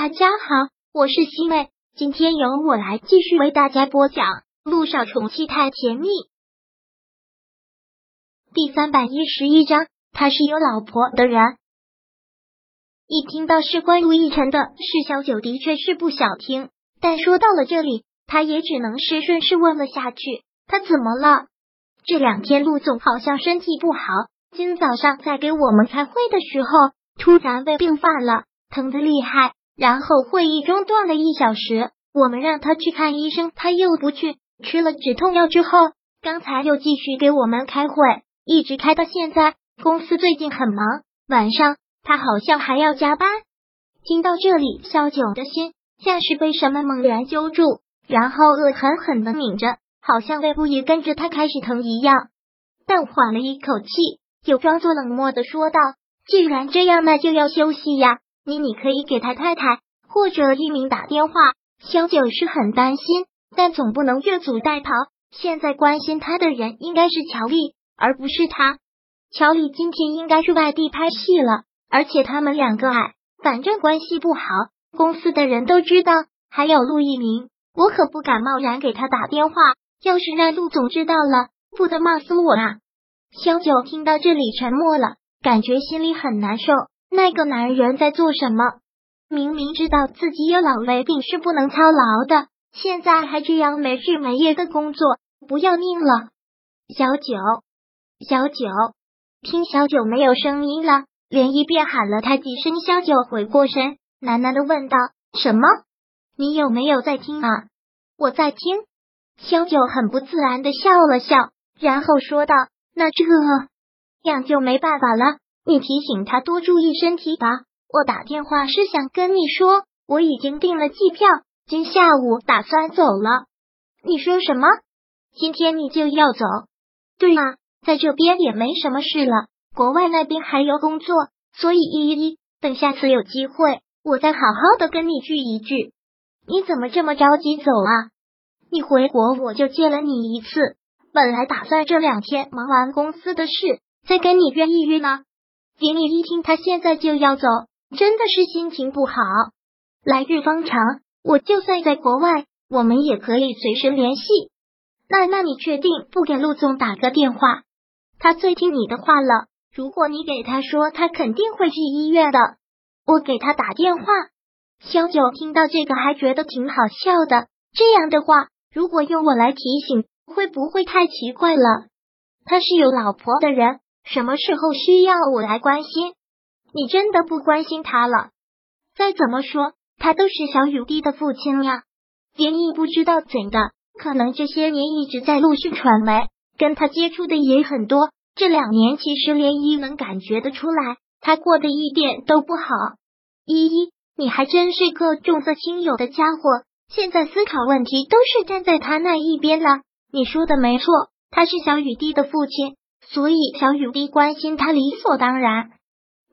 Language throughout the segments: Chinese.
大家好，我是西妹，今天由我来继续为大家播讲《路上宠妻太甜蜜》第三百一十一章。他是有老婆的人。一听到是关陆亦辰的事，小九的确是不想听，但说到了这里，他也只能是顺势问了下去：“他怎么了？这两天陆总好像身体不好，今早上在给我们开会的时候，突然胃病犯了，疼的厉害。”然后会议中断了一小时，我们让他去看医生，他又不去。吃了止痛药之后，刚才又继续给我们开会，一直开到现在。公司最近很忙，晚上他好像还要加班。听到这里，肖九的心像是被什么猛然揪住，然后恶狠狠的抿着，好像胃部也跟着他开始疼一样。但缓了一口气，又装作冷漠的说道：“既然这样，那就要休息呀。”你你可以给他太太或者一鸣打电话。萧九是很担心，但总不能越俎代庖。现在关心他的人应该是乔丽，而不是他。乔丽今天应该是外地拍戏了，而且他们两个矮，反正关系不好，公司的人都知道。还有陆一鸣，我可不敢贸然给他打电话，要是让陆总知道了，不得骂死我啊！萧九听到这里沉默了，感觉心里很难受。那个男人在做什么？明明知道自己有老胃病是不能操劳的，现在还这样没日没夜的工作，不要命了！小九，小九，听小九没有声音了，连一便喊了他几声。小九回过神，喃喃的问道：“什么？你有没有在听啊？”我在听。小九很不自然的笑了笑，然后说道：“那这样就没办法了。”你提醒他多注意身体吧。我打电话是想跟你说，我已经订了机票，今下午打算走了。你说什么？今天你就要走？对啊，在这边也没什么事了，国外那边还有工作，所以依依，等下次有机会，我再好好的跟你聚一聚。你怎么这么着急走啊？你回国我就见了你一次，本来打算这两天忙完公司的事，再跟你约一约呢。林毅一听他现在就要走，真的是心情不好。来日方长，我就算在国外，我们也可以随时联系。那那你确定不给陆总打个电话？他最听你的话了。如果你给他说，他肯定会去医院的。我给他打电话。萧九听到这个还觉得挺好笑的。这样的话，如果用我来提醒，会不会太奇怪了？他是有老婆的人。什么时候需要我来关心？你真的不关心他了？再怎么说，他都是小雨滴的父亲呀。连毅不知道怎的，可能这些年一直在陆续传媒，跟他接触的也很多。这两年其实连依能感觉得出来，他过得一点都不好。依依，你还真是个重色轻友的家伙，现在思考问题都是站在他那一边了。你说的没错，他是小雨滴的父亲。所以，小雨滴关心他理所当然，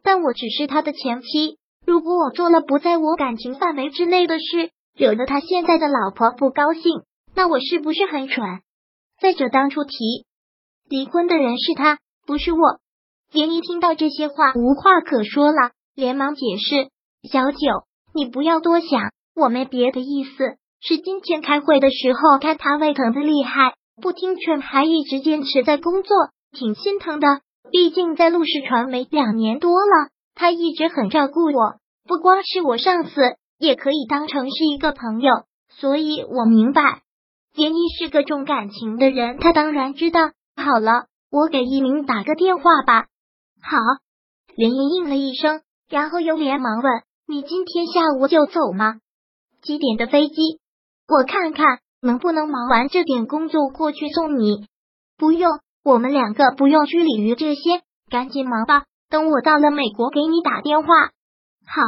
但我只是他的前妻。如果我做了不在我感情范围之内的事，惹得他现在的老婆不高兴，那我是不是很蠢？再者，当初提离婚的人是他，不是我。连一听到这些话，无话可说了，连忙解释：“小九，你不要多想，我没别的意思，是今天开会的时候看他胃疼的厉害，不听劝，还一直坚持在工作。”挺心疼的，毕竟在陆氏传媒两年多了，他一直很照顾我，不光是我上司，也可以当成是一个朋友。所以我明白，连一是个重感情的人，他当然知道。好了，我给一鸣打个电话吧。好，连依应了一声，然后又连忙问：“你今天下午就走吗？几点的飞机？我看看能不能忙完这点工作过去送你。不用。”我们两个不用拘礼于这些，赶紧忙吧。等我到了美国，给你打电话。好，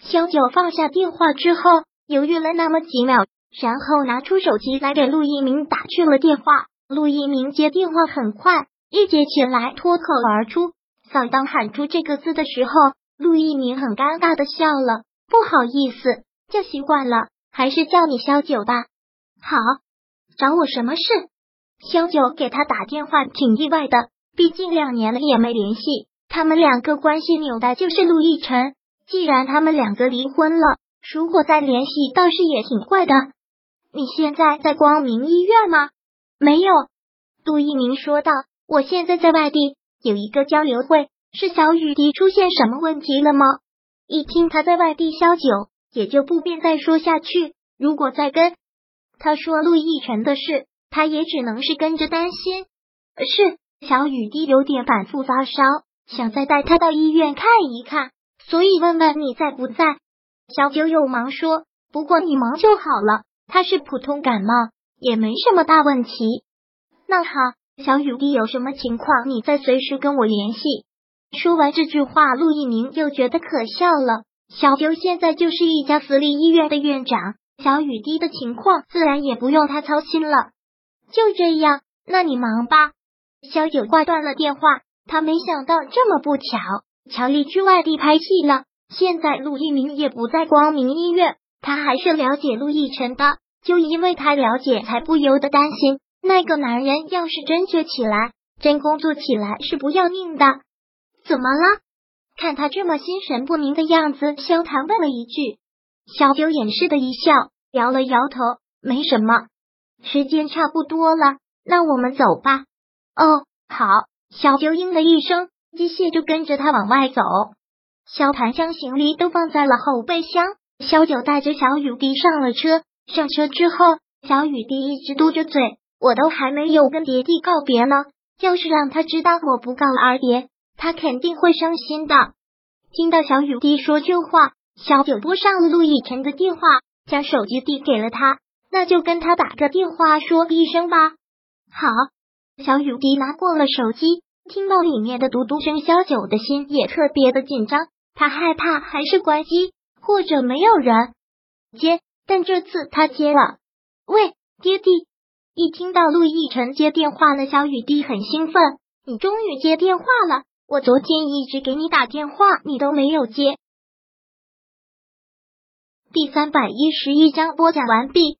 萧九放下电话之后，犹豫了那么几秒，然后拿出手机来给陆一鸣打去了电话。陆一鸣接电话很快，一接起来脱口而出：“嫂。”当喊出这个字的时候，陆一鸣很尴尬的笑了。不好意思，叫习惯了，还是叫你萧九吧。好，找我什么事？萧九给他打电话挺意外的，毕竟两年了也没联系，他们两个关系纽带就是陆亦辰。既然他们两个离婚了，如果再联系，倒是也挺怪的。你现在在光明医院吗？没有。杜一鸣说道：“我现在在外地，有一个交流会。是小雨滴出现什么问题了吗？”一听他在外地萧九，也就不便再说下去。如果再跟他说陆亦辰的事，他也只能是跟着担心。是小雨滴有点反复发烧，想再带他到医院看一看，所以问问你在不在。小九又忙说：“不过你忙就好了，他是普通感冒，也没什么大问题。”那好，小雨滴有什么情况，你再随时跟我联系。说完这句话，陆一鸣又觉得可笑了。小九现在就是一家私立医院的院长，小雨滴的情况自然也不用他操心了。就这样，那你忙吧。小九挂断了电话，他没想到这么不巧，乔丽去外地拍戏了。现在陆一鸣也不在光明医院，他还是了解陆亦辰的，就因为他了解，才不由得担心那个男人要是真学起来，真工作起来是不要命的。怎么了？看他这么心神不宁的样子，萧谈问了一句。小九掩饰的一笑，摇了摇头，没什么。时间差不多了，那我们走吧。哦，好。小九应了一声，机械就跟着他往外走。萧谈将行李都放在了后备箱，萧九带着小雨滴上了车。上车之后，小雨滴一直嘟着嘴，我都还没有跟爹地告别呢。要是让他知道我不告了二爹，他肯定会伤心的。听到小雨滴说这话，小九拨上了陆亦辰的电话，将手机递给了他，那就跟他打个电话说一声吧。好，小雨滴拿过了手机，听到里面的嘟嘟声，小九的心也特别的紧张。他害怕还是关机，或者没有人接，但这次他接了。喂，爹地！一听到陆亦辰接电话了，小雨滴很兴奋。你终于接电话了，我昨天一直给你打电话，你都没有接。第三百一十一章播讲完毕。